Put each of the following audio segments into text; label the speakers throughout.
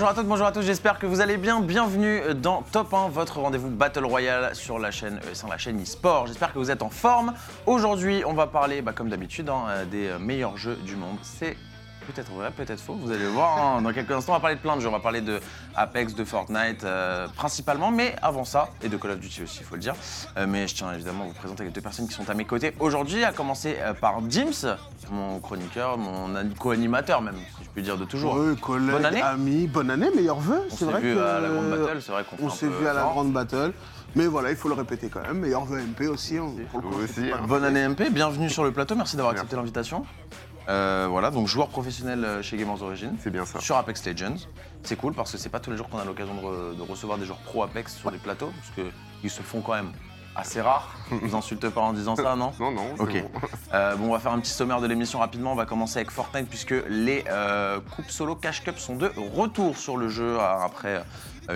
Speaker 1: Bonjour à toutes, bonjour à tous, j'espère que vous allez bien. Bienvenue dans Top 1, votre rendez-vous Battle Royale sur la chaîne ES1, la chaîne eSport. J'espère que vous êtes en forme. Aujourd'hui, on va parler, bah, comme d'habitude, hein, euh, des euh, meilleurs jeux du monde. C'est peut-être vrai, peut-être faux, vous allez le voir. hein. Dans quelques instants, on va parler de plein de jeux. On va parler de Apex, de Fortnite euh, principalement, mais avant ça, et de Call of Duty aussi, il faut le dire. Euh, mais je tiens évidemment à vous présenter les deux personnes qui sont à mes côtés aujourd'hui, à commencer euh, par Dims, mon chroniqueur, mon ani- co-animateur même, si je puis dire de toujours.
Speaker 2: Oui, collègues,
Speaker 1: Bonne année.
Speaker 2: amis, bonne année, meilleurs vœux.
Speaker 1: On s'est vu
Speaker 2: que
Speaker 1: à la Grande Battle, c'est vrai qu'on
Speaker 2: On s'est vu à la grande battle. Mais voilà, il faut le répéter quand même. Meilleurs vœux MP aussi. hein, pour le
Speaker 3: Vous
Speaker 2: coup,
Speaker 3: aussi,
Speaker 2: c'est pas
Speaker 3: hein.
Speaker 1: Bonne année MP, bienvenue sur le plateau, merci d'avoir accepté l'invitation. Euh, voilà, donc joueur professionnel euh, chez Gamers Origin.
Speaker 3: C'est bien ça.
Speaker 1: Sur Apex Legends. C'est cool parce que c'est pas tous les jours qu'on a l'occasion de, re- de recevoir des joueurs pro Apex sur les plateaux, parce qu'ils se font quand même assez rares. Vous insultez pas en disant ça, non
Speaker 3: Non, non, c'est
Speaker 1: Ok.
Speaker 3: bon.
Speaker 1: Euh, bon, on va faire un petit sommaire de l'émission rapidement. On va commencer avec Fortnite puisque les euh, coupes solo Cash Cup sont de retour sur le jeu euh, après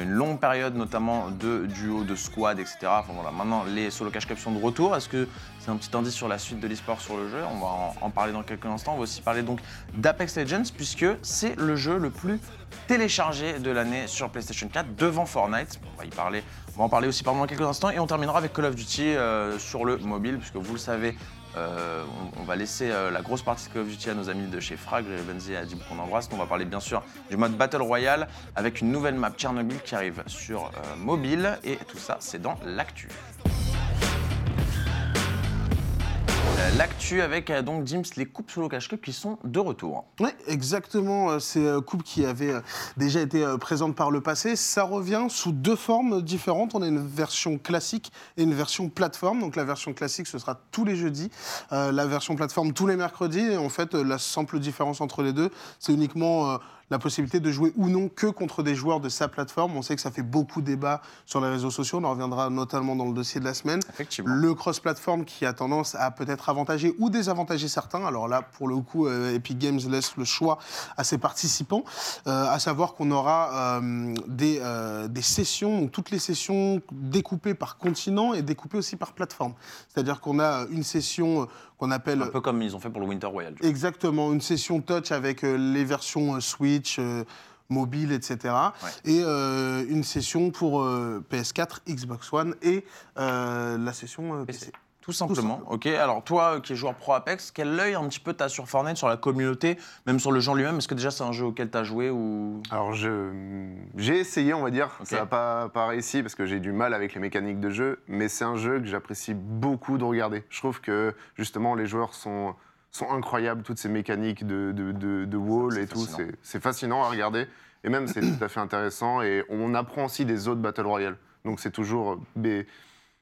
Speaker 1: une longue période, notamment de duo, de squad, etc. Enfin voilà, maintenant les solo Cash Cup sont de retour. Est-ce que c'est un petit indice sur la suite de l'esport sur le jeu? On va en, parler dans quelques instants. On va aussi parler donc d'Apex Legends puisque c'est le jeu le plus téléchargé de l'année sur PlayStation 4 devant Fortnite. On va y parler. On va en parler aussi pendant quelques instants et on terminera avec Call of Duty euh, sur le mobile puisque vous le savez. Euh, on, va laisser euh, la grosse partie de Call of Duty à nos amis de chez Frag, Benzi et Adib qu'on embrasse. On va parler bien sûr du mode Battle Royale avec une nouvelle map Tchernobyl qui arrive sur euh, mobile et tout ça c'est dans l'actu. L'actu avec euh, donc Dims les coupes solo cash cup qui sont de retour.
Speaker 2: Oui, exactement. euh, Ces euh, coupes qui avaient euh, déjà été euh, présentes par le passé, ça revient sous deux formes différentes. On a une version classique et une version plateforme. Donc la version classique, ce sera tous les jeudis. Euh, la version plateforme, tous les mercredis. Et en fait, euh, la simple différence entre les deux, c'est uniquement euh, la possibilité de jouer ou non que contre des joueurs de sa plateforme. On sait que ça fait beaucoup débat sur les réseaux sociaux. On en reviendra notamment dans le dossier de la semaine.
Speaker 1: Effectivement.
Speaker 2: Le cross-platform qui a tendance à peut-être avantager ou désavantager certains. Alors là, pour le coup, euh, Epic Games laisse le choix à ses participants, euh, à savoir qu'on aura euh, des, euh, des sessions, donc toutes les sessions découpées par continent et découpées aussi par plateforme. C'est-à-dire qu'on a une session qu'on appelle
Speaker 1: Un peu comme ils ont fait pour le Winter Royale.
Speaker 2: Exactement, une session touch avec les versions euh, Switch, euh, mobile, etc.
Speaker 1: Ouais.
Speaker 2: Et euh, une session pour euh, PS4, Xbox One et euh, la session euh, PC.
Speaker 1: Tout simplement. Ok. Alors toi, qui es joueur pro Apex, quel œil un petit peu t'as sur Fortnite, sur la communauté, même sur le jeu en lui-même? Est-ce que déjà c'est un jeu auquel t'as joué ou?
Speaker 3: Alors, je, j'ai essayé, on va dire. Ça n'a pas, pas réussi parce que j'ai du mal avec les mécaniques de jeu, mais c'est un jeu que j'apprécie beaucoup de regarder. Je trouve que justement, les joueurs sont, sont incroyables, toutes ces mécaniques de, de, de, de wall et tout. C'est, c'est fascinant à regarder. Et même, c'est tout à fait intéressant. Et on apprend aussi des autres Battle Royale. Donc, c'est toujours, euh,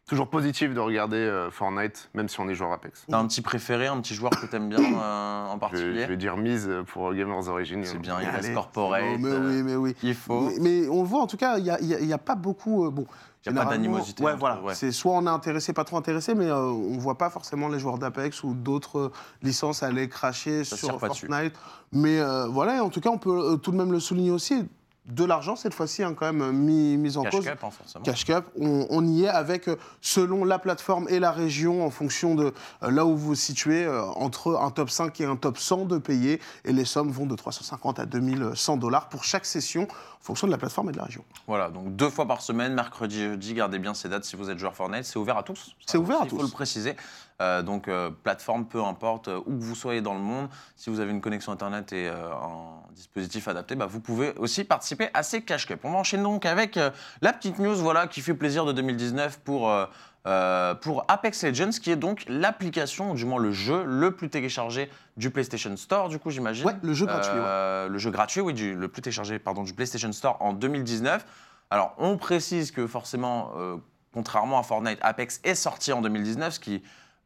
Speaker 3: toujours positif de regarder euh, Fortnite, même si on est joueur Apex.
Speaker 1: T'as un petit préféré, un petit joueur que t'aimes bien euh, en
Speaker 3: Je,
Speaker 1: particulier
Speaker 3: je vais dire mise pour Gamers Origin.
Speaker 1: C'est bien, il reste corporate.
Speaker 2: Oh, mais
Speaker 1: euh,
Speaker 2: oui, mais oui.
Speaker 1: Il faut.
Speaker 2: Mais, mais on le voit, en tout cas, il n'y a, y a- il y a pas beaucoup. euh, bon,
Speaker 1: Il y a pas d'animosité
Speaker 2: Ouais, voilà.
Speaker 1: ouais.
Speaker 2: C'est soit on est intéressé, pas trop intéressé, mais euh, on ne voit pas forcément les joueurs d'Apex ou d'autres euh, licences aller cracher
Speaker 1: Ça
Speaker 2: sur
Speaker 1: tire pas dessus.
Speaker 2: Fortnite. Mais euh, voilà, en tout cas, on peut euh, tout de même le souligner aussi. De l'argent, cette fois-ci, hein, quand même, mis, mis en
Speaker 1: Cash
Speaker 2: cause.
Speaker 1: Cup, hein, forcément.
Speaker 2: Cash Cup, on, on y est avec, euh, selon la plateforme et la région, en fonction de euh, là où vous vous situez, euh, entre un top 5 et un top 100 de payés. Et les sommes vont de 350 à 2100 dollars pour chaque session, en fonction de la plateforme et de la région.
Speaker 1: Voilà, donc deux fois par semaine, mercredi jeudi, gardez bien ces dates si vous êtes joueur Fortnite, c'est ouvert à tous.
Speaker 2: C'est ouvert à
Speaker 1: Il faut
Speaker 2: tous.
Speaker 1: le préciser. Euh, donc euh, plateforme, peu importe, euh, où que vous soyez dans le monde, si vous avez une connexion Internet et un dispositif adapté, bah, vous pouvez aussi participer à ces Cash Cup. On va enchaîner donc avec la petite news voilà, qui fait plaisir de 2019 pour... euh, pour Apex Legends, qui est donc l'application, ou du moins le jeu le plus téléchargé du PlayStation Store, du coup, j'imagine.
Speaker 2: Ouais, le jeu gratuit,
Speaker 1: Euh, Le jeu gratuit, oui, du- le plus téléchargé pardon, du PlayStation Store en 2019. Alors, on précise que forcément, euh, contrairement à Fortnite, Apex est sorti en 2019, ce qui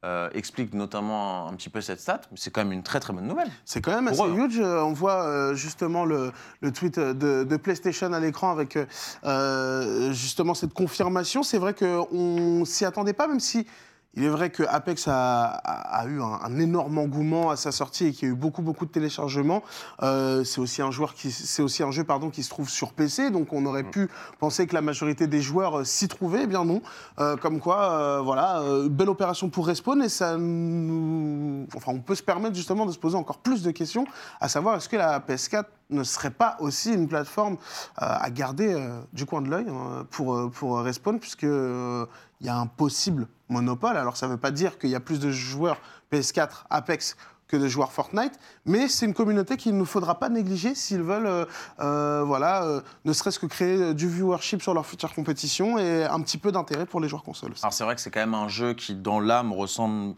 Speaker 1: euh, explique notamment un, petit peu cette stat. C'est quand même une très très bonne nouvelle.
Speaker 2: C'est quand même assez
Speaker 1: eux.
Speaker 2: huge. Euh, On voit euh, justement le, le tweet de, de PlayStation à l'écran avec euh, justement cette confirmation. C'est vrai qu'on s'y attendait pas, même si Il est vrai que Apex a, a- a eu un, un énorme engouement à sa sortie et qu'il y a eu beaucoup beaucoup de téléchargements. Euh, c'est aussi un joueur qui, c'est aussi un jeu pardon qui se trouve sur PC, donc on aurait pu penser que la majorité des joueurs euh, s'y trouvaient. Eh bien non. Euh, comme quoi, voilà, belle opération pour Respawn et ça nous, enfin, on peut se permettre justement de se poser encore plus de questions, à savoir est-ce que la PS4 ne serait pas aussi une plateforme à garder du coin de l'œil euh, pour, pour Respawn, puisque il y a un possible monopole. Alors ça ne veut pas dire qu'il y a plus de joueurs PS4 Apex que de joueurs Fortnite, mais c'est une communauté qu'il ne faudra pas négliger s'ils veulent, euh, euh, voilà, euh, ne serait-ce que créer du viewership sur leur future compétition et un petit peu d'intérêt pour les joueurs consoles.
Speaker 1: Alors c'est vrai que c'est quand même un jeu qui, dans l'âme, ressemble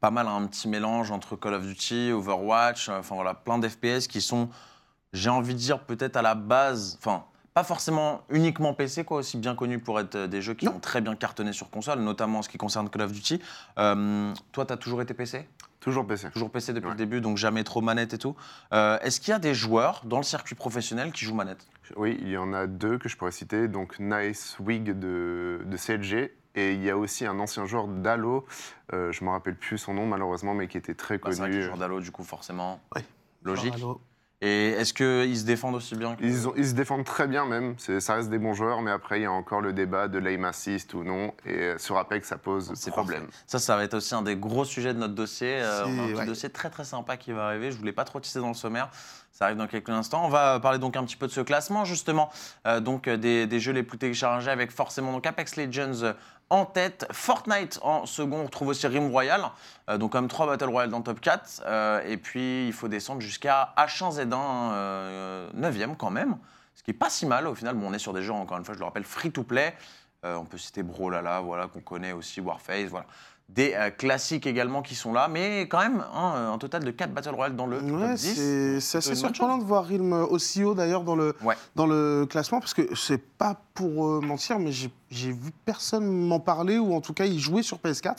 Speaker 1: pas mal à un petit mélange entre Call of Duty, Overwatch, enfin voilà, plein d'FPS qui sont, j'ai envie de dire, peut-être à la base, enfin, pas forcément uniquement PC, quoi, aussi bien connus pour être euh, des jeux qui
Speaker 2: Non.
Speaker 1: ont très bien cartonné sur console, notamment en ce qui concerne Call of Duty. Euh, toi, tu as toujours été PC
Speaker 3: Toujours PC.
Speaker 1: Toujours PC depuis
Speaker 3: Ouais.
Speaker 1: le début, donc jamais trop manette et tout. Euh, Est-ce qu'il y a des joueurs dans le circuit professionnel qui jouent manette?
Speaker 3: Oui, il y en a deux que je pourrais citer. Donc Nice Wig de, de CLG. Et il y a aussi un ancien joueur d'Halo, euh, je ne me rappelle plus son nom malheureusement, mais qui était très
Speaker 1: Bah, C'est vrai que
Speaker 3: connu.
Speaker 1: les joueurs d'Halo, du coup, forcément,
Speaker 2: Ouais.
Speaker 1: logique. Et est-ce qu'ils se défendent aussi bien que...
Speaker 3: Ils, ont- ils se défendent très bien même, ça reste des bons joueurs, mais après il y a encore le débat de l'aim assist ou non, et euh, sur Apex ça pose
Speaker 1: C'est
Speaker 3: problème.
Speaker 1: parfait. Ça, ça va être aussi un des gros sujets de notre dossier. Euh, on a un
Speaker 2: ouais.
Speaker 1: dossier très très sympa qui va arriver. Je voulais pas trop tisser dans le sommaire. Ça arrive dans quelques instants. On va parler donc un petit peu de ce classement justement, euh, donc euh, des, des jeux les plus téléchargés avec forcément donc Apex Legends euh, en tête, Fortnite en second. On retrouve aussi Rim Royal, euh, donc comme trois Battle Royale dans top 4. euh, et puis il faut descendre jusqu'à H1Z1 euh, 9e quand même, ce qui est pas si mal au final. Bon, on est sur des jeux encore une fois, je le rappelle, free to play. Euh, on peut citer Brawlhalla, voilà, qu'on connaît aussi, Warface, voilà. Des euh, classiques également qui sont là, mais quand même hein, un total de 4 Battle Royale dans le
Speaker 2: Ouais,
Speaker 1: top 10.
Speaker 2: c'est assez surprenant de voir Realm aussi haut d'ailleurs dans le,
Speaker 1: Ouais.
Speaker 2: dans le classement, parce que c'est pas pour euh, mentir, mais j'ai vu personne m'en parler, ou en tout cas y jouer sur PS4.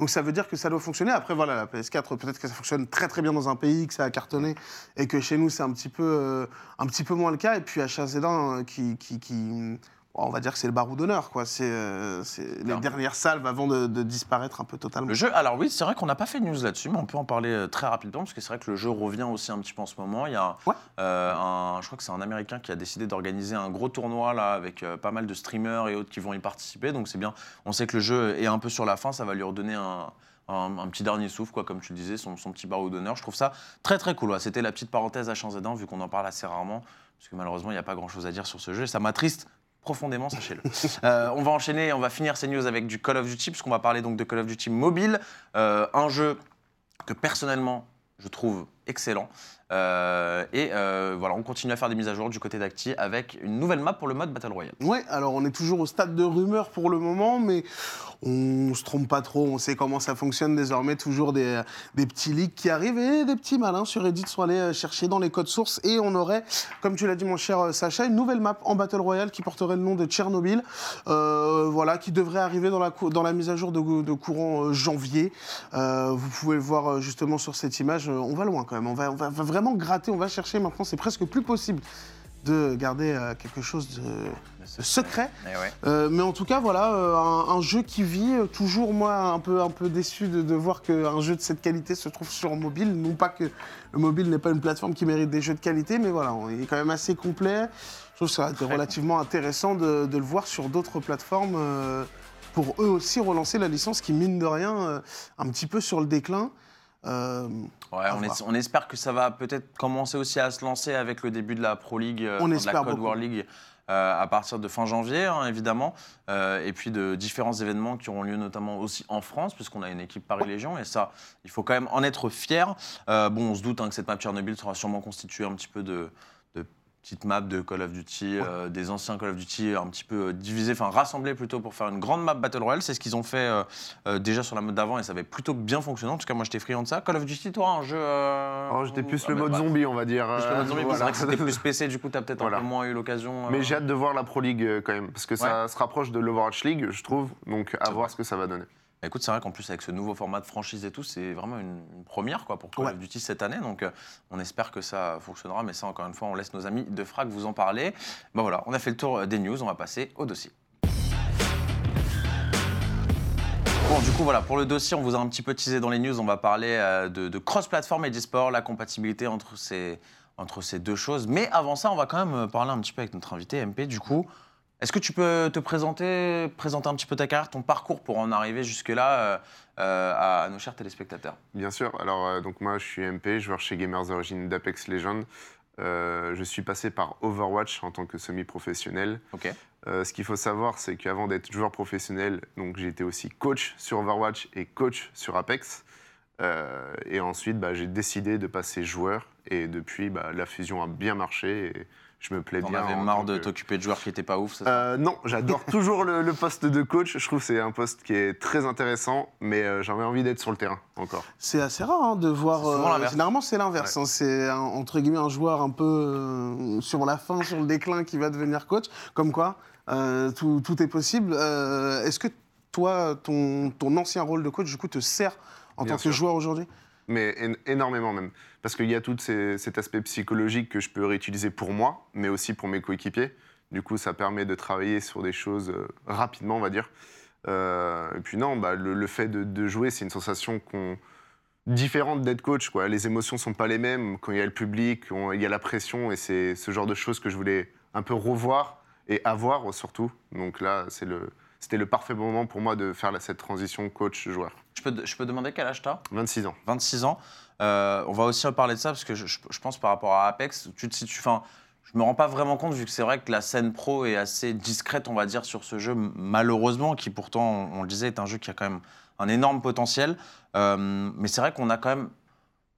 Speaker 2: Donc ça veut dire que ça doit fonctionner. Après, voilà, la PS4, peut-être que ça fonctionne très très bien dans un pays, que ça a cartonné, et que chez nous c'est un, petit peu, euh, un petit peu moins le cas. Et puis H1Z1 euh, qui. qui, qui- on va dire que c'est le barreau d'honneur, quoi. C'est euh, les dernières salves avant de, de disparaître un peu totalement.
Speaker 1: Le jeu, alors oui, c'est vrai qu'on n'a pas fait de news là-dessus, mais on peut en parler euh, très rapidement, parce que c'est vrai que le jeu revient aussi un petit peu en ce moment. Il y a
Speaker 2: Ouais.
Speaker 1: euh, un, je crois que c'est un Américain qui a décidé d'organiser un gros tournoi là, avec euh, pas mal de streamers et autres qui vont y participer, donc c'est bien. On sait que le jeu est un peu sur la fin, ça va lui redonner un, un- un petit dernier souffle, quoi, comme tu le disais, son, son petit barreau d'honneur. Je trouve ça très très cool. ouais. C'était la petite parenthèse à H1Z1, vu qu'on en parle assez rarement, parce que malheureusement, il n'y a pas grand-chose à dire sur ce jeu, et ça m'attriste profondément, sachez-le. Euh, on va enchaîner, on va finir ces news avec du Call of Duty, puisqu'on va parler donc de Call of Duty Mobile, euh, un jeu que personnellement je trouve excellent. Euh, et euh, voilà, on continue à faire des mises à jour du côté d'Acti avec une nouvelle map pour le mode Battle Royale.
Speaker 2: Ouais, alors on est toujours au stade de rumeur pour le moment, mais on se trompe pas trop, on sait comment ça fonctionne désormais, toujours des, petits leaks qui arrivent et des petits malins sur Reddit sont allés euh, chercher dans les codes sources et on aurait, comme tu l'as dit mon cher Sacha, une nouvelle map en Battle Royale qui porterait le nom de Tchernobyl, voilà, qui devrait arriver dans la, dans la mise à jour de, courant janvier. Vous pouvez le voir justement sur cette image, on va loin quand même, on va vraiment gratter, on va chercher maintenant, c'est presque plus possible de garder euh, quelque chose de, de secret.
Speaker 1: Eh ouais.
Speaker 2: Euh, mais en tout cas, voilà, euh, un, un jeu qui vit. toujours, moi, un peu, un peu déçu de, de voir qu'un jeu de cette qualité se trouve sur mobile. Non pas que le mobile n'est pas une plateforme qui mérite des jeux de qualité, mais voilà, on est quand même assez complet. Je trouve que ça a été relativement intéressant de, de le voir sur d'autres plateformes. pour eux aussi relancer la licence qui, mine de rien, un petit peu sur le déclin. Euh,
Speaker 1: Ouais, on,
Speaker 2: voir.
Speaker 1: es- on espère que ça va peut-être commencer aussi à se lancer avec le début de la Pro League, euh,
Speaker 2: On
Speaker 1: de la Code
Speaker 2: beaucoup.
Speaker 1: World League euh, à partir de fin janvier, hein, évidemment, euh, et puis de différents événements qui auront lieu notamment aussi en France, puisqu'on a une équipe Paris-Légion, et ça, il faut quand même en être fier. Bon, on se doute hein, que cette map Tchernobyl sera sûrement constituée un petit peu de, de petites maps de Call of Duty, euh, des anciens Call of Duty un petit peu euh, divisés, enfin rassemblés plutôt pour faire une grande map Battle Royale. C'est ce qu'ils ont fait euh, déjà sur la mode d'avant et ça avait plutôt bien fonctionné. En tout cas, moi j'étais friand de ça. Call of Duty, toi, un jeu. euh,
Speaker 3: Alors, j'étais plus
Speaker 1: ah,
Speaker 3: le
Speaker 1: bah,
Speaker 3: mode
Speaker 1: bah,
Speaker 3: zombie, on va dire.
Speaker 1: plus le mode zombie,
Speaker 3: voilà.
Speaker 1: c'est vrai que c'était plus PC, du coup, t'as peut-être
Speaker 3: Voilà.
Speaker 1: un peu moins eu l'occasion.
Speaker 3: Mais j'ai hâte de voir la Pro League quand même, parce que ça se rapproche de l'Overwatch League, je trouve. Donc à voir ce que ça va donner.
Speaker 1: Bah, Écoute, c'est vrai qu'en plus, avec ce nouveau format de franchise et tout, c'est vraiment une, une première quoi, pour Call of Duty cette année. Donc, euh, on espère que ça fonctionnera. Mais ça, encore une fois, on laisse nos amis de Frac vous en parler. Bah voilà, on a fait le tour euh, des news. On va passer au dossier. Bon, du coup, voilà, pour le dossier, on vous a un petit peu teasé dans les news. On va parler euh, de, de cross-platform et d'e-sport, la compatibilité entre ces, entre ces deux choses. Mais avant ça, on va quand même parler un petit peu avec notre invité, MP. Du coup, est-ce que tu peux te présenter, présenter un petit peu ta carrière, ton parcours pour en arriver jusque-là euh, euh, à, à nos chers téléspectateurs?
Speaker 3: Bien sûr. Alors, euh, donc moi, je suis MP, joueur chez Gamers Origins d'Apex Legends. Euh, je suis passé par Overwatch en tant que semi-professionnel. Ce qu'il faut savoir, c'est qu'avant d'être joueur professionnel, donc été aussi coach sur Overwatch et coach sur Apex. Et ensuite, bah, j'ai décidé de passer joueur. Et depuis, bah, la fusion a bien marché et je me plais
Speaker 1: T'en
Speaker 3: bien.
Speaker 1: avais
Speaker 3: en
Speaker 1: marre de
Speaker 3: que-
Speaker 1: t'occuper de joueurs qui étaient pas ouf, ça?
Speaker 3: Euh, non, j'adore toujours le, le poste de coach. Je trouve que c'est un poste qui est très intéressant, mais euh, j'avais envie d'être sur le terrain encore.
Speaker 2: C'est assez rare hein, de voir.
Speaker 1: C'est l'inverse.
Speaker 2: généralement, c'est l'inverse. hein. C'est un- entre guillemets un joueur un peu euh, sur la fin, sur le déclin, qui va devenir coach. Comme quoi, euh, tout, tout est possible. Euh, Est-ce que toi, ton, ton ancien rôle de coach, du coup, te sert en
Speaker 3: Bien
Speaker 2: tant que joueur aujourd'hui?
Speaker 3: Mais én- énormément même. Parce qu'il y a tout cet aspect psychologique que je peux réutiliser pour moi, mais aussi pour mes coéquipiers. Du coup, ça permet de travailler sur des choses euh, rapidement, on va dire. Euh, et puis non, bah, le, fait de, jouer, c'est une sensation qu'on différente d'être coach. Les émotions sont pas les mêmes quand il y a le public, il y a la pression, et c'est ce genre de choses que je voulais un peu revoir et avoir surtout. Donc là, c'est le, c'était le parfait moment pour moi de faire cette transition coach-joueur.
Speaker 1: je, peux, je peux demander quel âge t'as
Speaker 3: 26 ans.
Speaker 1: 26 ans. Euh, on va aussi parler de ça parce que je, pense par rapport à Apex, tu te situes. Enfin, je me rends pas vraiment compte vu que c'est vrai que la scène pro est assez discrète, on va dire, sur ce jeu, malheureusement, qui pourtant, on, on le disait, est un jeu qui a quand même un énorme potentiel. Euh, mais c'est vrai qu'on a quand même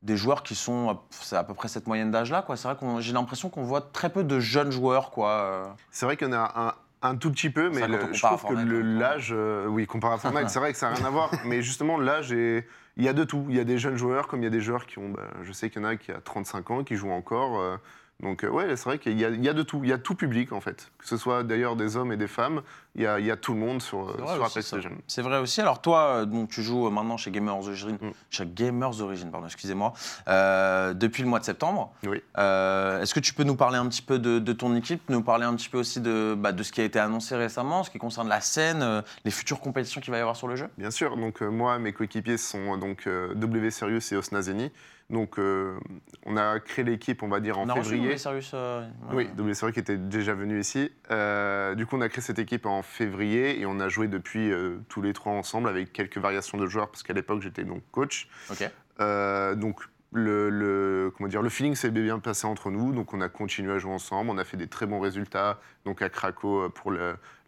Speaker 1: des joueurs qui sont, à- c'est à peu près cette moyenne d'âge là, quoi. C'est vrai qu'on, j'ai l'impression qu'on voit très peu de jeunes joueurs, quoi. Euh,
Speaker 3: C'est vrai qu'il y en a un, tout petit peu, mais le- je trouve que
Speaker 1: on-
Speaker 3: l'âge, euh, oui, comparé à Fortnite, c'est vrai que ça n'a rien à voir, mais justement l'âge, est- il y a de tout. Il y a des jeunes joueurs, comme il y a des joueurs qui ont, bah, je sais qu'il y en a qui a 35 ans, qui jouent encore. euh, donc euh, ouais, c'est vrai qu'il y, a- il y a de tout. Il y a tout public en fait, que ce soit d'ailleurs des hommes et des femmes. Il y a, il y a tout le monde sur, sur
Speaker 1: ça.
Speaker 3: Legends.
Speaker 1: C'est vrai aussi. Alors toi, euh, donc, tu joues euh, maintenant chez Gamers Origins,
Speaker 3: Mm.
Speaker 1: chez Gamers Origins, pardon, excusez-moi, euh, depuis le mois de septembre.
Speaker 3: Oui.
Speaker 1: Euh, Est-ce que tu peux nous parler un petit peu de, de ton équipe, nous parler un petit peu aussi de, bah, de ce qui a été annoncé récemment, ce qui concerne la scène, euh, les futures compétitions qu'il va y avoir sur le jeu?
Speaker 3: Bien sûr, donc moi, mes coéquipiers sont donc W Serious et Osnazeni. Donc euh, on a créé l'équipe, on va dire, en
Speaker 1: On a reçu
Speaker 3: février.
Speaker 1: Sirius, euh,
Speaker 3: Oui,
Speaker 1: ouais.
Speaker 3: W Serious qui était déjà venu ici. Euh, du coup, on a créé cette équipe en février et on a joué depuis euh, tous les trois ensemble avec quelques variations de joueurs parce qu'à l'époque, j'étais donc coach. Donc le, le- comment dire, le feeling s'est bien passé entre nous, donc on a continué à jouer ensemble, on a fait des très bons résultats, donc à Craco euh, pour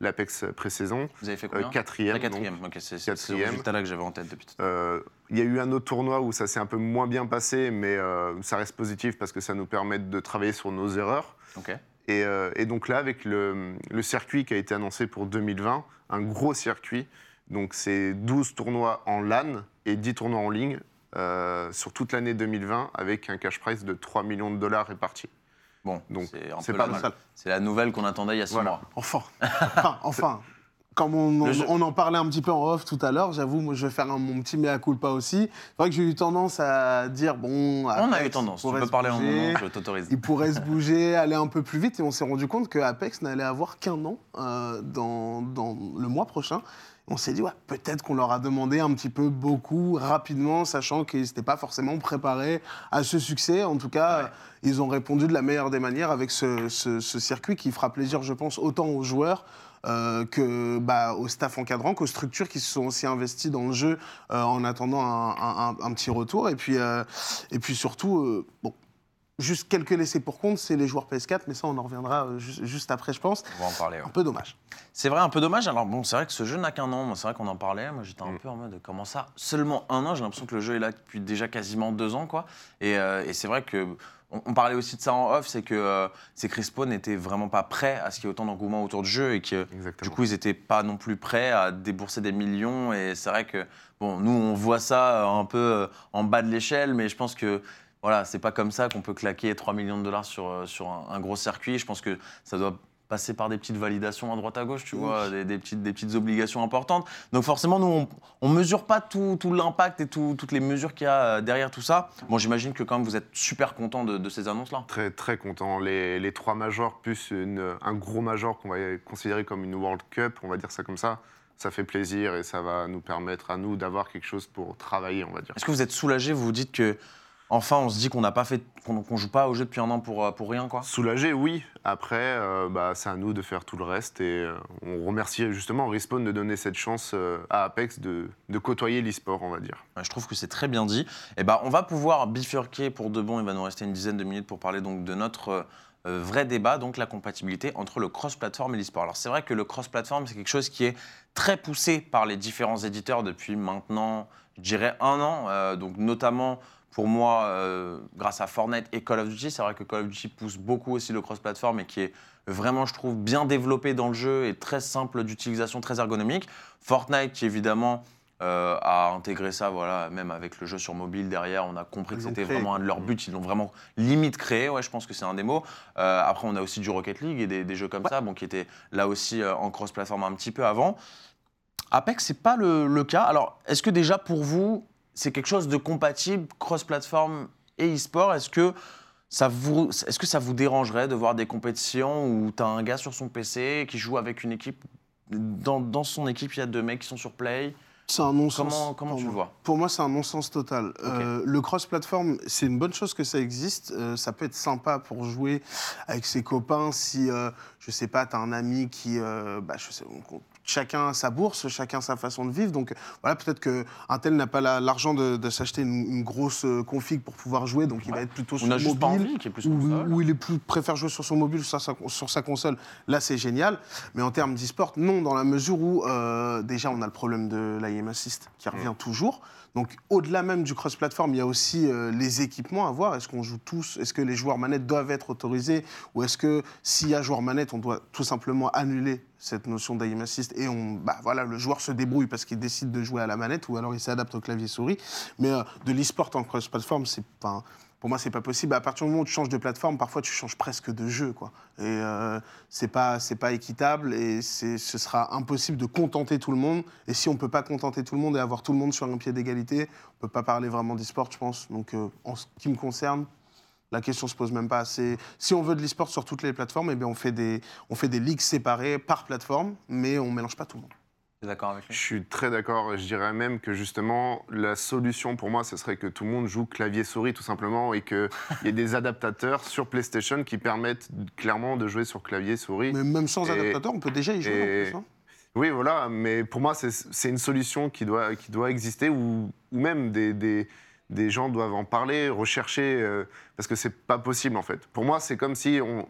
Speaker 3: l'Apex pré-saison,
Speaker 1: Vous avez fait
Speaker 3: Euh,
Speaker 1: combien
Speaker 3: quatrième.
Speaker 1: La
Speaker 3: donc.
Speaker 1: quatrième. C'est c'est ce
Speaker 3: Quatrième.
Speaker 1: résultat-là que j'avais en tête depuis tout.
Speaker 3: Euh, Il y a eu un autre tournoi où ça s'est un peu moins bien passé, mais euh, ça reste positif parce que ça nous permet de travailler sur nos erreurs. Euh, et donc là, avec le, le circuit qui a été annoncé pour 2020, un gros circuit, donc c'est 12 tournois en LAN et 10 tournois en ligne euh, sur toute l'année 2020 avec un cash prize de 3 millions de dollars répartis.
Speaker 1: Bon,
Speaker 3: Donc,
Speaker 1: c'est
Speaker 3: pas mal.
Speaker 1: C'est la nouvelle qu'on attendait il y a six
Speaker 3: Voilà.
Speaker 1: mois.
Speaker 2: Enfin, enfin, enfin. Comme on, on- on en parlait un petit peu en off tout à l'heure, j'avoue, moi je vais faire un- mon petit mea culpa aussi. C'est vrai que j'ai eu tendance à dire, bon.
Speaker 1: On a eu tendance. Peux
Speaker 2: se
Speaker 1: parler en nom, je t'autorise.
Speaker 2: Il pourrait se bouger, aller un peu plus vite, et on s'est rendu compte que Apex n'allait avoir qu'un an euh, dans, dans le mois prochain. On s'est dit, ouais, peut-être qu'on leur a demandé un petit peu beaucoup, rapidement, sachant qu'ils n'étaient pas forcément préparés à ce succès. En tout cas, ils ont répondu de la meilleure des manières avec ce, ce- ce circuit qui fera plaisir, je pense, autant aux joueurs euh, que bah, au staff encadrant, qu'aux structures qui se sont aussi investies dans le jeu euh, en attendant un, un- un- un petit retour. Et puis, euh, et puis surtout, euh, bon, juste quelques laissés pour compte, c'est les joueurs PS4, mais ça, on en reviendra euh, ju- juste après, je pense.
Speaker 1: On va en parler. ouais.
Speaker 2: Un peu dommage.
Speaker 1: C'est vrai, un peu dommage. Alors bon, c'est vrai que ce jeu n'a qu'un an. C'est vrai qu'on en parlait. Moi, j'étais un
Speaker 3: Mm.
Speaker 1: peu en mode comment ça Seulement un an? J'ai l'impression que le jeu est là depuis déjà quasiment deux ans, quoi. Et, euh, et c'est vrai que on, on parlait aussi de ça en off, c'est que euh, c'est que Respawn n'était vraiment pas prêt à ce qu'il y ait autant d'engouement autour du jeu et que
Speaker 3: Exactement.
Speaker 1: du coup, ils n'étaient pas non plus prêts à débourser des millions. Et c'est vrai que, bon, nous, on voit ça euh, un peu en bas de l'échelle, mais je pense que, voilà, c'est pas comme ça qu'on peut claquer 3 millions de dollars sur, euh, sur un, un gros circuit. Je pense que ça doit passer par des petites validations à droite à gauche, tu
Speaker 2: Oui.
Speaker 1: vois, des, des petites, des petites obligations importantes. Donc forcément, nous, on, on mesure pas tout, tout l'impact et tout- toutes les mesures qu'il y a euh, derrière tout ça. Bon, j'imagine que quand même, vous êtes super content de, de ces annonces-là.
Speaker 3: Très, très content. Les, les trois majors plus une- un gros major qu'on va considérer comme une World Cup, on va dire ça comme ça, ça fait plaisir et ça va nous permettre à nous d'avoir quelque chose pour travailler, on va dire.
Speaker 1: Est-ce que vous êtes soulagé? Vous vous dites que enfin on se dit qu'on n'a pas fait, qu'on joue pas au jeu depuis un an pour, euh, pour rien quoi
Speaker 3: Soulagé, oui. Après, euh, bah, c'est à nous de faire tout le reste. Et euh, on remercie justement Respawn de donner cette chance euh, à Apex de, de côtoyer l'e-sport, on va dire.
Speaker 1: Ouais, Je trouve que c'est très bien dit. Et ben, on va pouvoir bifurquer pour de bon. Il va nous rester une dizaine de minutes pour parler donc de notre vrai débat, donc la compatibilité entre le cross-platform et l'e-sport. Alors c'est vrai que le cross-platform, c'est quelque chose qui est très poussé par les différents éditeurs depuis maintenant, je dirais un an. Euh, donc notamment pour moi, euh, grâce à Fortnite et Call of Duty, c'est vrai que Call of Duty pousse beaucoup aussi le cross-platform et qui est vraiment, je trouve, bien développé dans le jeu et très simple d'utilisation, très ergonomique. Fortnite, qui évidemment euh, a intégré ça, voilà, même avec le jeu sur mobile derrière, on a compris que c'était vraiment un de leurs buts, ils l'ont vraiment limite créé, ouais, je pense que c'est un des mots. Euh, après, on a aussi du Rocket League et des, des jeux comme ça, bon, qui étaient là aussi en cross-platform un petit peu avant. Apex, c'est pas le, le cas. Alors, est-ce que déjà pour vous, c'est quelque chose de compatible, cross-platform et e-sport Est-ce que ça vous, est-ce que ça vous dérangerait de voir des compétitions où tu as un gars sur son PC qui joue avec une équipe dans, dans son équipe, il y a deux mecs qui sont sur Play?
Speaker 2: C'est un non-sens.
Speaker 1: Comment, tu le vois?
Speaker 2: Pour moi, c'est un non-sens total. Euh, le cross-platform, c'est une bonne chose que ça existe. Euh, ça peut être sympa pour jouer avec ses copains si, euh, je sais pas, tu as un ami qui. euh, bah, je sais, on- chacun a sa bourse, chacun sa façon de vivre. Donc voilà, peut-être qu'un tel n'a pas la- l'argent de, de s'acheter une, une grosse euh, config pour pouvoir jouer, donc il
Speaker 1: Ouais.
Speaker 2: va être plutôt
Speaker 1: On
Speaker 2: sur
Speaker 1: juste pas
Speaker 2: mobile
Speaker 1: envie, qui est plus
Speaker 2: où,
Speaker 1: console.
Speaker 2: où il est plus, préfère jouer sur son mobile ou sur sa, sur sa console, là c'est génial. Mais en termes d'e-sport, non, dans la mesure où euh, déjà on a le problème de l'IM Assist qui revient toujours. Donc au-delà même du cross-platform, il y a aussi euh, les équipements à voir. Est-ce qu'on joue tous? Est-ce que les joueurs manettes doivent être autorisés? Ou est-ce que s'il y a joueur manette, on doit tout simplement annuler cette notion d'IM Assist et on, bah, voilà, le joueur se débrouille parce qu'il décide de jouer à la manette ou alors il s'adapte au clavier souris. Mais euh, de l'e-sport en cross-platform, c'est pas. Pour moi, c'est pas possible. À partir du moment où tu changes de plateforme, parfois tu changes presque de jeu, quoi. Et euh, c'est pas, c'est pas équitable et ce sera impossible de contenter tout le monde. Et si on peut pas contenter tout le monde et avoir tout le monde sur un pied d'égalité, on peut pas parler vraiment d'e-sport, je pense. Donc, euh, en ce qui me concerne, la question se pose même pas. C'est si on veut de l'e-sport sur toutes les plateformes, eh bien on fait des, on fait des ligues séparées par plateforme, mais on mélange pas tout le monde.
Speaker 1: D'accord avec
Speaker 3: Je
Speaker 1: lui
Speaker 3: suis très d'accord. Je dirais même que justement, la solution pour moi, ce serait que tout le monde joue clavier-souris tout simplement et qu'il y ait des adaptateurs sur PlayStation qui permettent clairement de jouer sur clavier-souris.
Speaker 2: Mais même sans
Speaker 3: Et-
Speaker 2: adaptateur, on peut déjà y jouer
Speaker 3: et-
Speaker 2: en plus. hein.
Speaker 3: Oui, voilà, mais pour moi, c'est c'est une solution qui doit, qui doit exister ou, ou même des, des, des gens doivent en parler, rechercher, euh, parce que c'est pas possible en fait. Pour moi, c'est comme si on,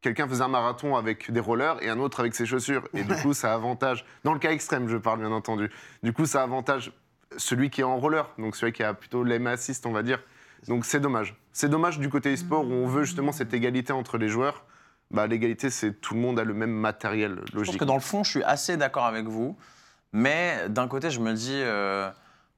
Speaker 3: quelqu'un faisait un marathon avec des rollers et un autre avec ses chaussures. Et du coup, ça avantage, dans le cas extrême, je parle bien entendu, du coup, ça avantage celui qui est en roller, donc celui qui a plutôt l'aim assist, on va dire. Donc c'est dommage. C'est dommage du côté e-sport où on veut justement cette égalité entre les joueurs. Bah, L'égalité, c'est tout le monde a le même matériel,
Speaker 1: Je pense
Speaker 3: logique.
Speaker 1: que dans le fond, je suis assez d'accord avec vous. Mais d'un côté, je me dis, euh,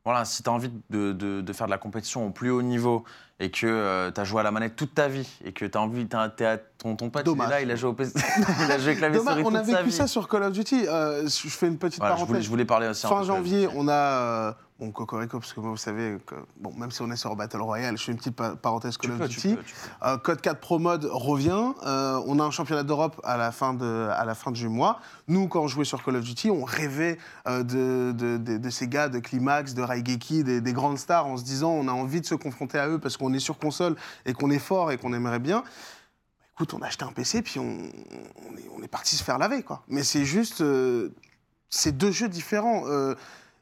Speaker 1: voilà, si tu as envie de, de- de faire de la compétition au plus haut niveau et que tu as joué à la manette toute ta vie et que tu as envie, t'es à- ton, ton pote, il est là, il a joué au PC, il a joué clavier
Speaker 2: Dommage, on a
Speaker 1: sa
Speaker 2: vécu
Speaker 1: vie.
Speaker 2: ça sur Call of Duty. Euh, je fais une petite
Speaker 1: Voilà, je,
Speaker 2: parenthèse.
Speaker 1: voulais, je voulais parler aussi un
Speaker 2: Fin
Speaker 1: peu
Speaker 2: janvier, on a. euh, bon, Cocorico, parce que moi, vous savez, que, bon, même si on est sur Battle Royale, je fais une petite pa- parenthèse
Speaker 1: Tu
Speaker 2: Call
Speaker 1: peux,
Speaker 2: of
Speaker 1: tu
Speaker 2: Duty.
Speaker 1: peux, tu peux.
Speaker 2: Euh, Code 4 Pro Mode revient. Euh, on a un championnat d'Europe à, la fin de- à la fin du mois. Nous, quand on jouait sur Call of Duty, on rêvait euh, de, de- de- de ces gars de Climax, de Raigeki, des, des grandes stars, en se disant on a envie de se confronter à eux parce qu'on est sur console et qu'on est fort et qu'on aimerait bien. Écoute, on a acheté un PC puis on, on est, on est parti se faire laver. Quoi. Mais c'est juste. euh, c'est deux jeux différents. Euh,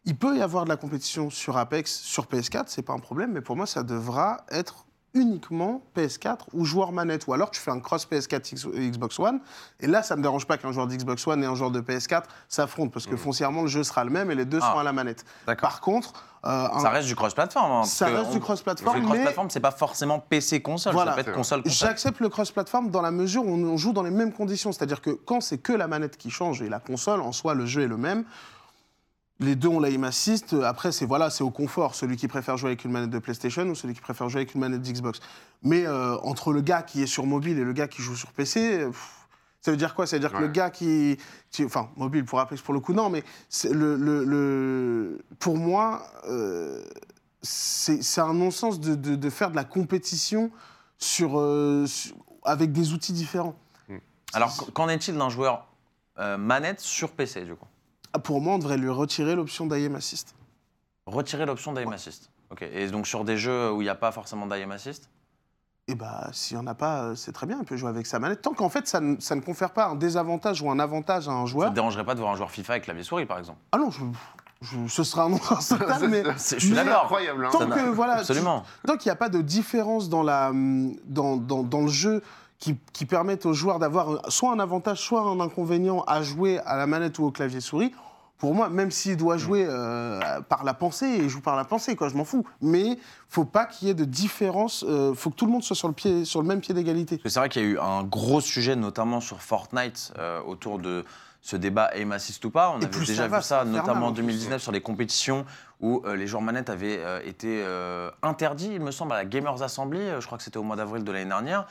Speaker 2: il peut y avoir de la compétition sur Apex, sur PS4, c'est pas un problème, mais pour moi, ça devra être uniquement PS4 ou joueur manette. Ou alors tu fais un cross PS4 X- Xbox One, et là, ça ne me dérange pas qu'un joueur d'Xbox One et un joueur de PS4 s'affrontent, parce que foncièrement, le jeu sera le même et les deux.
Speaker 1: Ah.
Speaker 2: seront à la manette. Par contre, euh, un-
Speaker 1: Ça reste du cross-platform. hein,
Speaker 2: Ça reste
Speaker 1: on-
Speaker 2: du cross-platform,
Speaker 1: Le
Speaker 2: mais-
Speaker 1: cross-platform, c'est pas forcément PC-console,
Speaker 2: Voilà.
Speaker 1: ça peut être console-console.
Speaker 2: J'accepte le cross-platform dans la mesure où on joue dans les mêmes conditions. C'est-à-dire que quand c'est que la manette qui change et la console, en soi, le jeu est le même. Les deux ont l'aim assist. Après, c'est voilà, c'est au confort. Celui qui préfère jouer avec une manette de PlayStation ou celui qui préfère jouer avec une manette d'Xbox. Mais euh, entre le gars qui est sur mobile et le gars qui joue sur PC, pff, ça veut dire quoi? Ça veut dire que le gars qui, qui- enfin, mobile pour Apex pour le coup, non, mais le, le- le- pour moi, euh, c'est un non-sens de, de- de faire de la compétition sur, euh, sur- avec des outils différents.
Speaker 1: Alors, qu'en est-il d'un joueur manette sur PC, du coup?
Speaker 2: Pour moi, on devrait lui retirer l'option d'IM Assist.
Speaker 1: Retirer l'option d'IM Assist. Ok. Et donc sur des jeux où il n'y a pas forcément d'IM Assist?
Speaker 2: Et bah, s'il n'y en a pas, euh, c'est très bien, il peut jouer avec sa manette. Tant qu'en fait, ça ne, ça ne confère pas un désavantage ou un avantage à un
Speaker 1: Ça
Speaker 2: joueur.
Speaker 1: te dérangerait pas de voir un joueur FIFA avec clavier souris, par exemple?
Speaker 2: Ah non, je- je- ce sera un non-sens total, mais
Speaker 1: Je suis d'accord.
Speaker 3: incroyable. hein.
Speaker 2: tant
Speaker 1: Ça
Speaker 2: que, voilà, tu-
Speaker 1: Absolument.
Speaker 2: tant qu'il n'y a pas de différence dans, la, dans, dans, dans le jeu qui, qui permettent aux joueurs d'avoir soit un avantage, soit un inconvénient à jouer à la manette ou au clavier souris, pour moi, même s'il doit jouer euh, par la pensée, il joue par la pensée, quoi, je m'en fous. Mais faut pas qu'il y ait de différence, euh, faut que tout le monde soit sur le, pied, sur le même pied d'égalité.
Speaker 1: C'est vrai qu'il y a eu un gros sujet, notamment sur Fortnite, euh, autour de ce débat aim assist ou pas. On
Speaker 2: Et
Speaker 1: avait déjà
Speaker 2: ça va,
Speaker 1: vu ça, notamment en
Speaker 2: en plus.
Speaker 1: 2019, sur des compétitions où euh, les joueurs manettes avaient euh, été euh, interdits, il me semble, à la Gamers Assembly. je crois que c'était au mois d'avril de l'année dernière.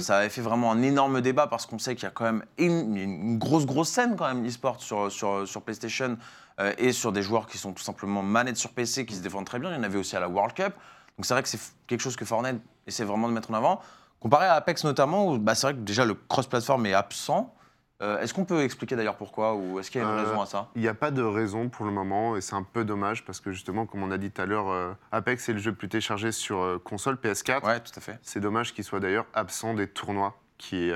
Speaker 1: Ça avait fait vraiment un énorme débat parce qu'on sait qu'il y a quand même une, une grosse, grosse scène quand même e-sport sur, sur, sur PlayStation et sur des joueurs qui sont tout simplement manettes sur PC qui se défendent très bien. Il y en avait aussi à la World Cup. Donc c'est vrai que c'est quelque chose que Fortnite essaie vraiment de mettre en avant. Comparé à Apex notamment, où bah, c'est vrai que déjà le cross-platform est absent. Euh, est-ce qu'on peut expliquer d'ailleurs pourquoi ou est-ce qu'il y a une
Speaker 3: Euh,
Speaker 1: raison à ça?
Speaker 3: Il n'y a pas de raison pour le moment et c'est un peu dommage parce que justement, comme on a dit tout à l'heure, euh, Apex est le jeu le plus téléchargé sur console PS4.
Speaker 1: Ouais, tout à fait.
Speaker 3: C'est dommage qu'il soit d'ailleurs absent des tournois qui,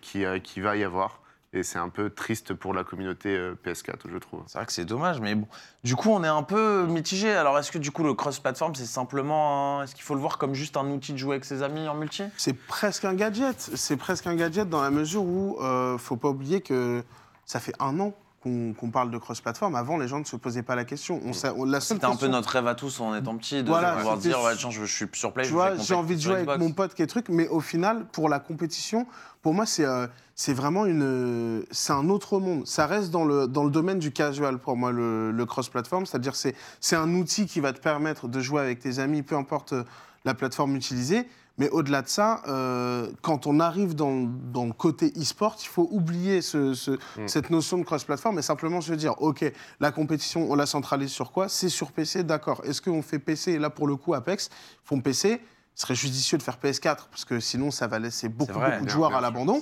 Speaker 3: qui, qui va y avoir. Et c'est un peu triste pour la communauté euh, PS4, je trouve.
Speaker 1: C'est vrai que c'est dommage, mais bon. Du coup, on est un peu mitigé. Alors, est-ce que du coup, le cross-platform, c'est simplement. un- Est-ce qu'il faut le voir comme juste un outil de jouer avec ses amis en multi?
Speaker 2: C'est presque un gadget. C'est presque un gadget dans la mesure où euh, faut pas oublier que ça fait un an qu'on parle de cross-platform. Avant, les gens ne se posaient pas la question. On, sa- on- la seule
Speaker 1: C'était un peu notre rêve à tous en étant petit, de
Speaker 2: Voilà,
Speaker 1: pouvoir dire ouais, tiens, je, je suis sur Play,
Speaker 2: Tu
Speaker 1: je
Speaker 2: vois,
Speaker 1: vais
Speaker 2: j'ai envie de jouer avec mon pote qui est truc, mais au final, pour la compétition, pour moi, c'est euh, c'est vraiment une, c'est un autre monde. Ça reste dans le, dans le domaine du casual pour moi, le, le cross-platform, c'est-à-dire c'est c'est un outil qui va te permettre de jouer avec tes amis, peu importe euh, la plateforme utilisée. Mais au-delà de ça, euh, quand on arrive dans, dans le côté e-sport, il faut oublier ce- ce- cette notion de cross-platform et simplement se dire, OK, la compétition, on la centralise sur quoi? C'est sur PC, d'accord. Est-ce qu'on fait PC Et là, pour le coup, Apex font PC. Ce serait judicieux de faire PS4 parce que sinon, ça va laisser beaucoup,
Speaker 1: vrai,
Speaker 2: beaucoup de joueurs à l'abandon.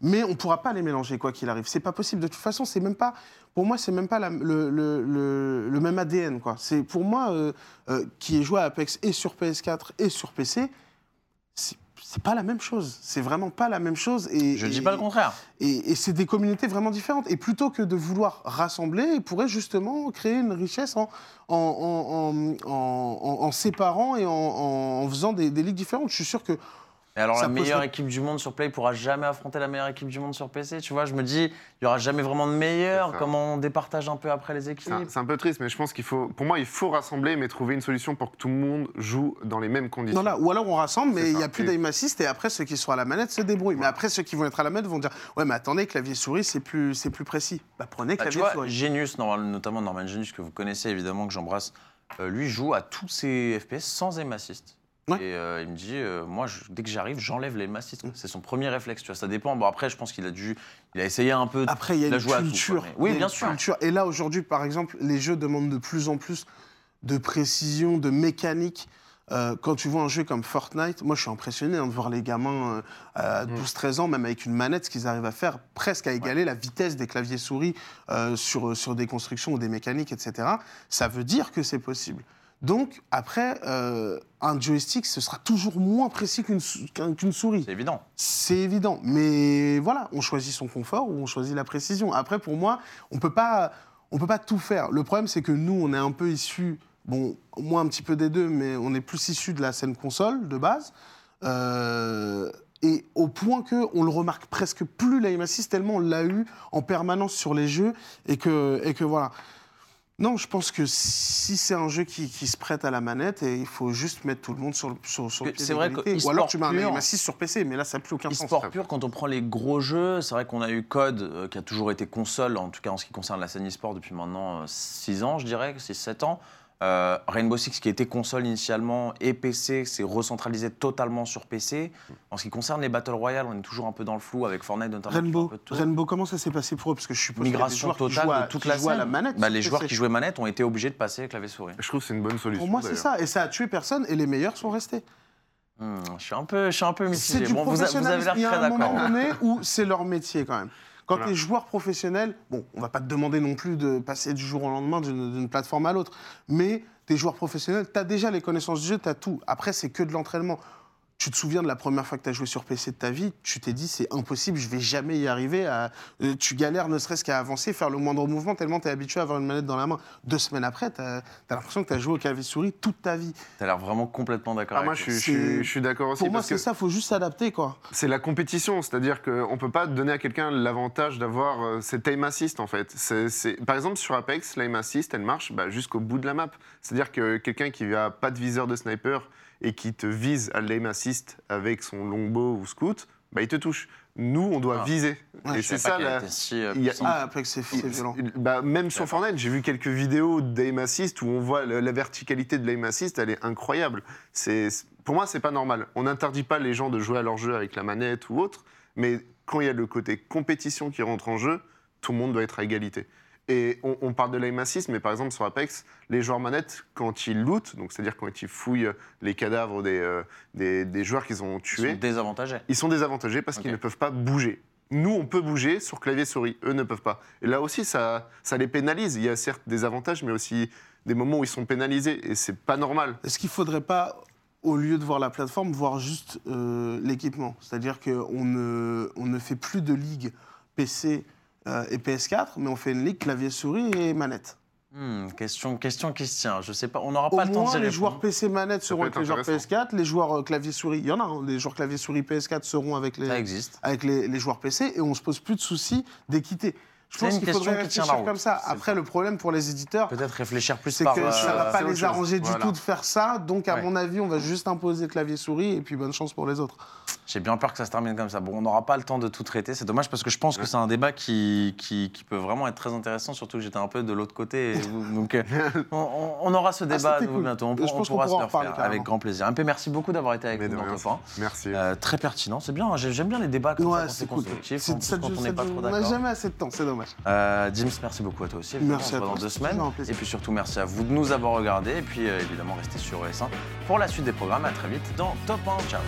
Speaker 2: Mais on ne pourra pas les mélanger quoi qu'il arrive. C'est pas possible. De toute façon, c'est même pas. Pour moi, c'est même pas la- le, le- le- le même ADN quoi. C'est pour moi euh, euh, qui ai joué à Apex et sur PS4 et sur PC. C'est pas la même chose. C'est vraiment pas la même chose. Et,
Speaker 1: Je
Speaker 2: et-
Speaker 1: dis pas le contraire.
Speaker 2: et, et c'est des communautés vraiment différentes. Et plutôt que de vouloir rassembler, ils pourraient justement créer une richesse en, en, séparant et en faisant des, des ligues différentes. Je suis sûr que
Speaker 1: Et alors,
Speaker 2: Ça
Speaker 1: la meilleure équipe du monde sur Play pourra jamais affronter la meilleure équipe du monde sur PC. Tu vois, je me dis, il y aura jamais vraiment de meilleur. Comment on départage un peu après les équipes?
Speaker 3: C'est un peu triste, mais je pense qu'il faut, pour moi, il faut rassembler, mais trouver une solution pour que tout le monde joue dans les mêmes conditions.
Speaker 2: Non, là, ou alors on rassemble, mais il n'y a plus
Speaker 3: Et-
Speaker 2: d'aim assist, et après ceux qui sont à la manette se débrouillent. Mais après ceux qui vont être à la manette vont dire Ouais, mais attendez, clavier-souris, c'est plus, c'est plus précis. Bah prenez
Speaker 1: Bah, tu vois,
Speaker 2: clavier-souris.
Speaker 1: Genius, normal- notamment Norman Genius, que vous connaissez évidemment, que j'embrasse, euh, lui joue à tous ses FPS sans aim assist.
Speaker 2: Ouais.
Speaker 1: Et euh, il me dit, euh, moi, je- dès que j'arrive, j'enlève l'aim assist. quoi. C'est son premier réflexe, tu vois. Ça dépend. Bon, après, je pense qu'il a dû, il a essayé un peu.
Speaker 2: Après, il y a une
Speaker 1: tout,
Speaker 2: culture.
Speaker 1: mais- Oui,
Speaker 2: Il y a
Speaker 1: bien
Speaker 2: une
Speaker 1: sûr.
Speaker 2: culture. Et là, aujourd'hui, par exemple, les jeux demandent de plus en plus de précision, de mécanique. Euh, quand tu vois un jeu comme Fortnite, moi je suis impressionné hein, de voir les gamins à
Speaker 1: Mm.
Speaker 2: 12-13 ans, même avec une manette, ce qu'ils arrivent à faire, presque à égaler la vitesse des claviers souris euh, sur, sur des constructions ou des mécaniques, etc. Ça veut dire que c'est possible. Donc, après, euh, un joystick, ce sera toujours moins précis qu'une sou- qu'un- qu'une souris.
Speaker 1: C'est évident.
Speaker 2: C'est évident, mais voilà, on choisit son confort ou on choisit la précision. Après, pour moi, on peut pas, on peut pas tout faire. Le problème, c'est que nous, on est un peu issus, bon, moi un petit peu des deux, mais on est plus issus de la scène console de base. Euh, et au point que on le remarque presque plus l'aim assist tellement on l'a eu en permanence sur les jeux et que et que voilà. Non, je pense que si c'est un jeu qui, qui se prête à la manette, et il faut juste mettre tout le monde sur le, sur, sur le pied
Speaker 1: c'est vrai que.
Speaker 2: Ou alors tu mets un assist sur PC, mais là ça n'a plus aucun sens.
Speaker 1: E-sport pur, quand on prend les gros jeux, c'est vrai qu'on a eu Code, euh, qui a toujours été console, en tout cas en ce qui concerne la scène e-sport depuis maintenant 6 ans, je dirais, 6-7 ans. Euh, Rainbow Six, qui était console initialement, et PC, s'est recentralisé totalement sur PC. En ce qui concerne les Battle Royale, on est toujours un peu dans le flou avec Fortnite notamment.
Speaker 2: Rainbow. Rainbow, comment ça s'est passé pour eux? Parce que je suppose
Speaker 1: Migration
Speaker 2: joueurs qui
Speaker 1: totale
Speaker 2: à,
Speaker 1: de toute la scène.
Speaker 2: manette.
Speaker 1: Bah, les joueurs qui jouaient manette ont été obligés de passer clavier souris.
Speaker 3: Je trouve que c'est une bonne solution.
Speaker 2: Pour moi, c'est ça. Et ça a tué personne, et les meilleurs sont restés.
Speaker 1: Hmm, je suis un peu, je suis un peu
Speaker 2: C'est
Speaker 1: mitigé.
Speaker 2: du
Speaker 1: Bon, vous, vous avez
Speaker 2: professionnalisme. Il y
Speaker 1: l'air
Speaker 2: a
Speaker 1: très
Speaker 2: un moment
Speaker 1: d'accord.
Speaker 2: donné où c'est leur métier quand même. Quand
Speaker 3: Voilà.
Speaker 2: tu es joueur professionnel, bon, on va pas te demander non plus de passer du jour au lendemain d'une plateforme à l'autre, mais tu es joueur professionnel, tu as déjà les connaissances du jeu, tu as tout. Après, c'est que de l'entraînement. Tu te souviens de la première fois que tu as joué sur PC de ta vie, tu t'es dit c'est impossible, je vais jamais y arriver. à- euh, tu galères ne serait-ce qu'à avancer, faire le moindre mouvement, tellement tu es habitué à avoir une manette dans la main. Deux semaines après, tu as, l'impression que tu as joué au clavier souris toute ta vie.
Speaker 1: T'as l'air vraiment complètement d'accord
Speaker 3: Ah, moi,
Speaker 1: avec
Speaker 3: je suis, je suis-
Speaker 2: C'est-
Speaker 3: je suis d'accord aussi.
Speaker 2: Pour moi,
Speaker 3: parce que
Speaker 2: c'est ça, faut juste s'adapter, quoi.
Speaker 3: c'est la compétition, c'est-à-dire qu'on ne peut pas donner à quelqu'un l'avantage d'avoir euh, cet aim assist en fait. Par exemple sur Apex, l'aim assist, elle marche bah, jusqu'au bout de la map. C'est-à-dire que quelqu'un qui n'a pas de viseur de sniper et qui te vise à l'aim assist avec son longbow ou scout, bah, il te touche. Nous, on doit
Speaker 1: Ah.
Speaker 3: viser.
Speaker 2: Ouais,
Speaker 3: et c'est ça la...
Speaker 1: si, euh,
Speaker 3: il y a-
Speaker 1: puissante.
Speaker 2: Ah, Apex, c'est c'est violent.
Speaker 3: Bah, même sur. Fortnite, j'ai vu quelques vidéos d'aim assist où on voit la verticalité de l'aim assist, elle est incroyable. C'est, pour moi, c'est pas normal. On n'interdit pas les gens de jouer à leur jeu avec la manette ou autre, mais quand il y a le côté compétition qui rentre en jeu, tout le monde doit être à égalité. Et on, on parle de l'aim assist, mais par exemple sur Apex, les joueurs manettes, quand ils lootent, donc c'est-à-dire quand ils fouillent les cadavres des, euh, des, des joueurs qu'ils ont
Speaker 1: Ils
Speaker 3: tués,
Speaker 1: sont désavantagés.
Speaker 3: ils sont désavantagés parce qu'ils ne peuvent pas bouger. Nous, on peut bouger sur clavier souris, eux ne peuvent pas. Et là aussi, ça, ça les pénalise. Il y a certes des avantages, mais aussi des moments où ils sont pénalisés. Et c'est pas normal.
Speaker 2: Est-ce qu'il ne faudrait pas, au lieu de voir la plateforme, voir juste euh, l'équipement? C'est-à-dire qu'on ne, on ne fait plus de ligue PC et PS4, mais on fait une ligue clavier-souris et manette.
Speaker 1: Hmm, question, question qui se tient. Je sais pas. On n'aura
Speaker 2: Au
Speaker 1: pas le temps de
Speaker 2: moins, les
Speaker 1: répondre.
Speaker 2: joueurs PC manette seront avec les joueurs
Speaker 3: intéressant.
Speaker 2: PS4, les joueurs euh, clavier-souris, il y en a, hein, les joueurs clavier-souris PS4 seront avec les,
Speaker 1: Ça existe.
Speaker 2: avec les, les joueurs PC et on se pose plus de soucis d'équité. Je pense
Speaker 1: une
Speaker 2: qu'il faudrait
Speaker 1: question qui tient la
Speaker 2: réfléchir
Speaker 1: route.
Speaker 2: comme ça. Après, le problème pour les éditeurs,
Speaker 1: Peut-être réfléchir plus
Speaker 2: c'est
Speaker 1: par.
Speaker 2: que ça
Speaker 1: euh,
Speaker 2: va pas les
Speaker 3: chose.
Speaker 2: arranger du
Speaker 3: Voilà.
Speaker 2: tout de faire ça. Donc, à
Speaker 1: Ouais.
Speaker 2: mon avis, on va juste imposer clavier-souris et puis bonne chance pour les autres.
Speaker 1: J'ai bien peur que ça se termine comme ça. Bon, on n'aura pas le temps de tout traiter. C'est dommage parce que je pense que c'est un débat qui, qui, qui peut vraiment être très intéressant, surtout que j'étais un peu de l'autre côté. donc, euh, on, on- on aura ce débat nous,
Speaker 2: cool.
Speaker 1: bientôt. On,
Speaker 2: Je
Speaker 1: on
Speaker 2: pense qu'on
Speaker 1: pourra se
Speaker 2: pourra en
Speaker 1: le refaire
Speaker 2: reparler,
Speaker 1: avec
Speaker 2: carrément.
Speaker 1: grand plaisir. MP, merci beaucoup d'avoir été avec
Speaker 3: Mais
Speaker 1: nous
Speaker 3: de
Speaker 1: dans
Speaker 3: rien.
Speaker 1: Top 1.
Speaker 3: Merci.
Speaker 1: Euh, très pertinent, c'est bien. j'ai- J'aime bien les débats comme ça,
Speaker 2: Ouais,
Speaker 1: quand c'est constructif, quand on n'est pas trop
Speaker 2: On n'a
Speaker 1: d'accord.
Speaker 2: jamais assez de temps, c'est dommage.
Speaker 1: Euh, Dims, merci beaucoup à toi aussi.
Speaker 2: Merci
Speaker 1: on
Speaker 2: à
Speaker 1: se
Speaker 2: toi,
Speaker 1: dans deux semaines. Et puis surtout, merci à vous de nous avoir regardés. Et puis euh, évidemment, restez sur ES1 pour la suite des programmes. À très vite dans Top 1. Ciao.